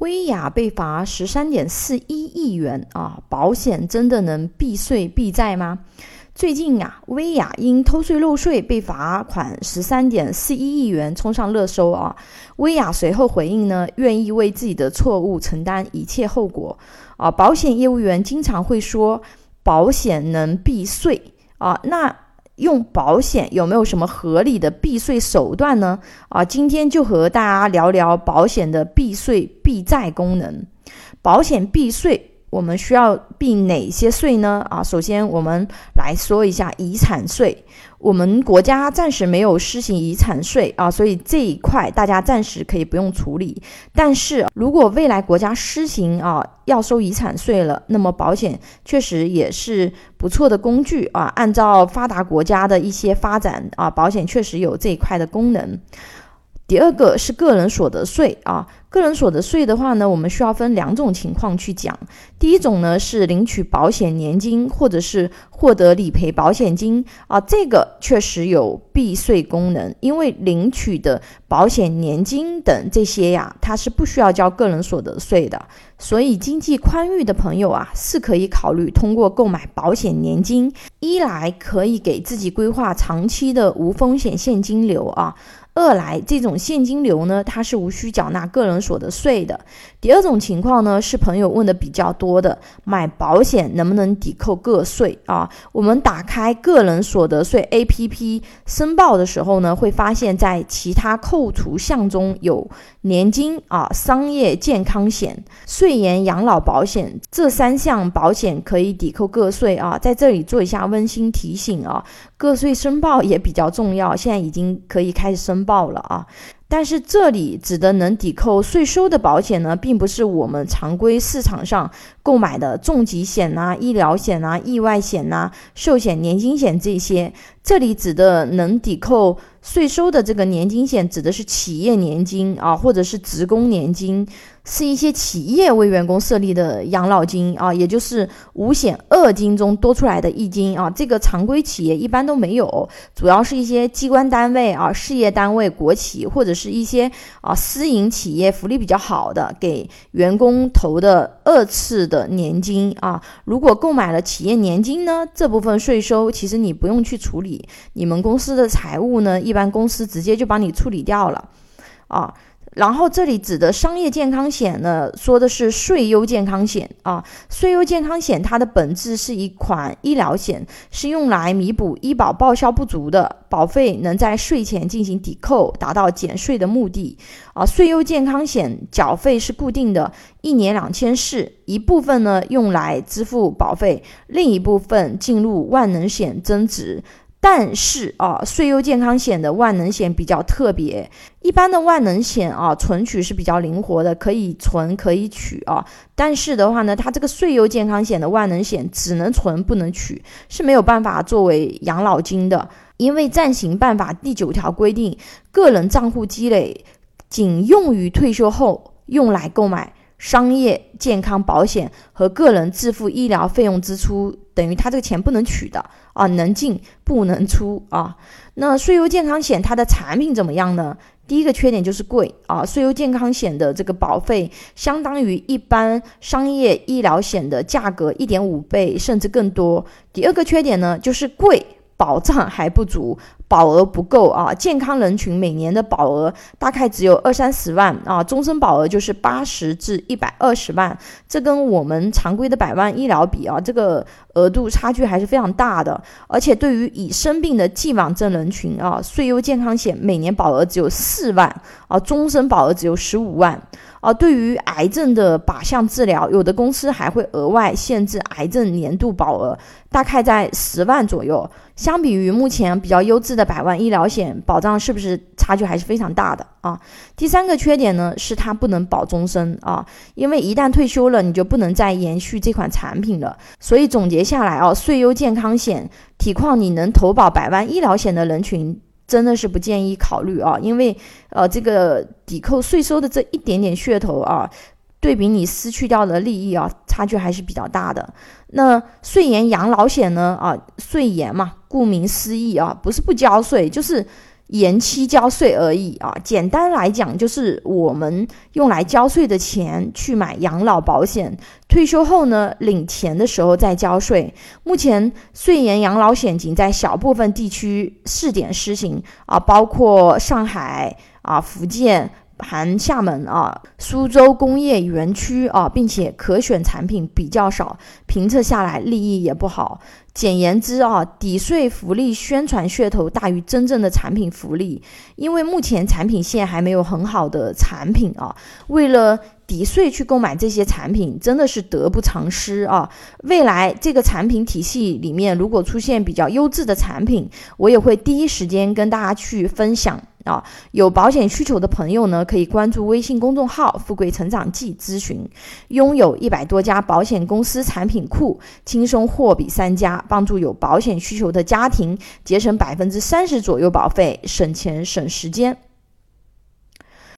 薇娅被罚十三点四一亿元啊！保险真的能避税避债吗？最近啊，薇娅因偷税漏税被罚款十三点四一亿元，冲上热搜啊！薇娅随后回应呢，愿意为自己的错误承担一切后果啊！保险业务员经常会说保险能避税啊，那。用保险有没有什么合理的避税手段呢？啊，今天就和大家聊聊保险的避税避债功能。保险避税。我们需要避哪些税呢？啊，首先我们来说一下遗产税。我们国家暂时没有施行遗产税啊，所以这一块大家暂时可以不用处理。但是如果未来国家施行啊，要收遗产税了，那么保险确实也是不错的工具啊。按照发达国家的一些发展啊，保险确实有这一块的功能。第二个是个人所得税啊，个人所得税的话呢，我们需要分两种情况去讲。第一种呢是领取保险年金或者是获得理赔保险金啊，这个确实有避税功能，因为领取的保险年金等这些呀，它是不需要交个人所得税的，所以经济宽裕的朋友啊，是可以考虑通过购买保险年金，一来可以给自己规划长期的无风险现金流啊。二来，这种现金流呢，它是无需缴纳个人所得税的。第二种情况呢，是朋友问的比较多的，买保险能不能抵扣个税啊？我们打开个人所得税 APP 申报的时候呢，会发现在其他扣除项中有年金啊、商业健康险、税延养老保险这三项保险可以抵扣个税啊。在这里做一下温馨提醒啊。个税申报也比较重要，现在已经可以开始申报了啊。但是这里指的能抵扣税收的保险呢，并不是我们常规市场上购买的重疾险呐、医疗险呐、意外险呐、寿险、年金险这些。这里指的能抵扣税收的这个年金险，指的是企业年金啊，或者是职工年金。是一些企业为员工设立的养老金啊，也就是五险二金中多出来的一金啊。这个常规企业一般都没有，主要是一些机关单位啊、事业单位、国企或者是一些啊私营企业福利比较好的，给员工投的二次的年金啊。如果购买了企业年金呢，这部分税收其实你不用去处理，你们公司的财务呢，一一般公司直接就帮你处理掉了啊。然后这里指的商业健康险呢，说的是税优健康险啊。税优健康险它的本质是一款医疗险，是用来弥补医保报销不足的，保费能在税前进行抵扣，达到减税的目的啊。税优健康险缴费是固定的，一年两千四，一部分呢用来支付保费，另一部分进入万能险增值。但是啊，税优健康险的万能险比较特别，一般的万能险啊，存取是比较灵活的，可以存可以取啊。但是的话呢，它这个税优健康险的万能险只能存不能取，是没有办法作为养老金的，因为暂行办法第九条规定，个人账户积累仅用于退休后用来购买。商业健康保险和个人自付医疗费用支出，等于他这个钱不能取的啊，能进不能出啊。那税优健康险它的产品怎么样呢？第一个缺点就是贵啊，税优健康险的这个保费相当于一般商业医疗险的价格一点五倍甚至更多。第二个缺点呢就是贵。保障还不足，保额不够啊！健康人群每年的保额大概只有二三十万啊，终身保额就是八十至一百二十万，这跟我们常规的百万医疗比啊，这个额度差距还是非常大的。而且对于已生病的既往症人群啊，税优健康险每年保额只有四万啊，终身保额只有十五万。啊，对于癌症的靶向治疗，有的公司还会额外限制癌症年度保额，大概在十万左右。相比于目前比较优质的百万医疗险，保障是不是差距还是非常大的啊？第三个缺点呢，是它不能保终身啊，因为一旦退休了，你就不能再延续这款产品了。所以总结下来啊，税优健康险，体况你能投保百万医疗险的人群。真的是不建议考虑啊，因为呃，这个抵扣税收的这一点点噱头啊，对比你失去掉的利益啊，差距还是比较大的。那税延养老险呢？啊，税延嘛，顾名思义啊，不是不交税，就是延期交税而已啊。简单来讲，就是我们用来交税的钱去买养老保险，退休后呢领钱的时候再交税。目前税延养老险仅在小部分地区试点施行啊，包括上海啊、福建。含厦门啊、苏州工业园区啊，并且可选产品比较少，评测下来利益也不好。简言之啊，抵税福利宣传噱头大于真正的产品福利，因为目前产品线还没有很好的产品啊。为了抵税去购买这些产品，真的是得不偿失啊。未来这个产品体系里面，如果出现比较优质的产品，我也会第一时间跟大家去分享。啊，有保险需求的朋友呢，可以关注微信公众号“富贵成长记”咨询。拥有一百多家保险公司产品库，轻松货比三家，帮助有保险需求的家庭节省百分之三十左右保费，省钱省时间。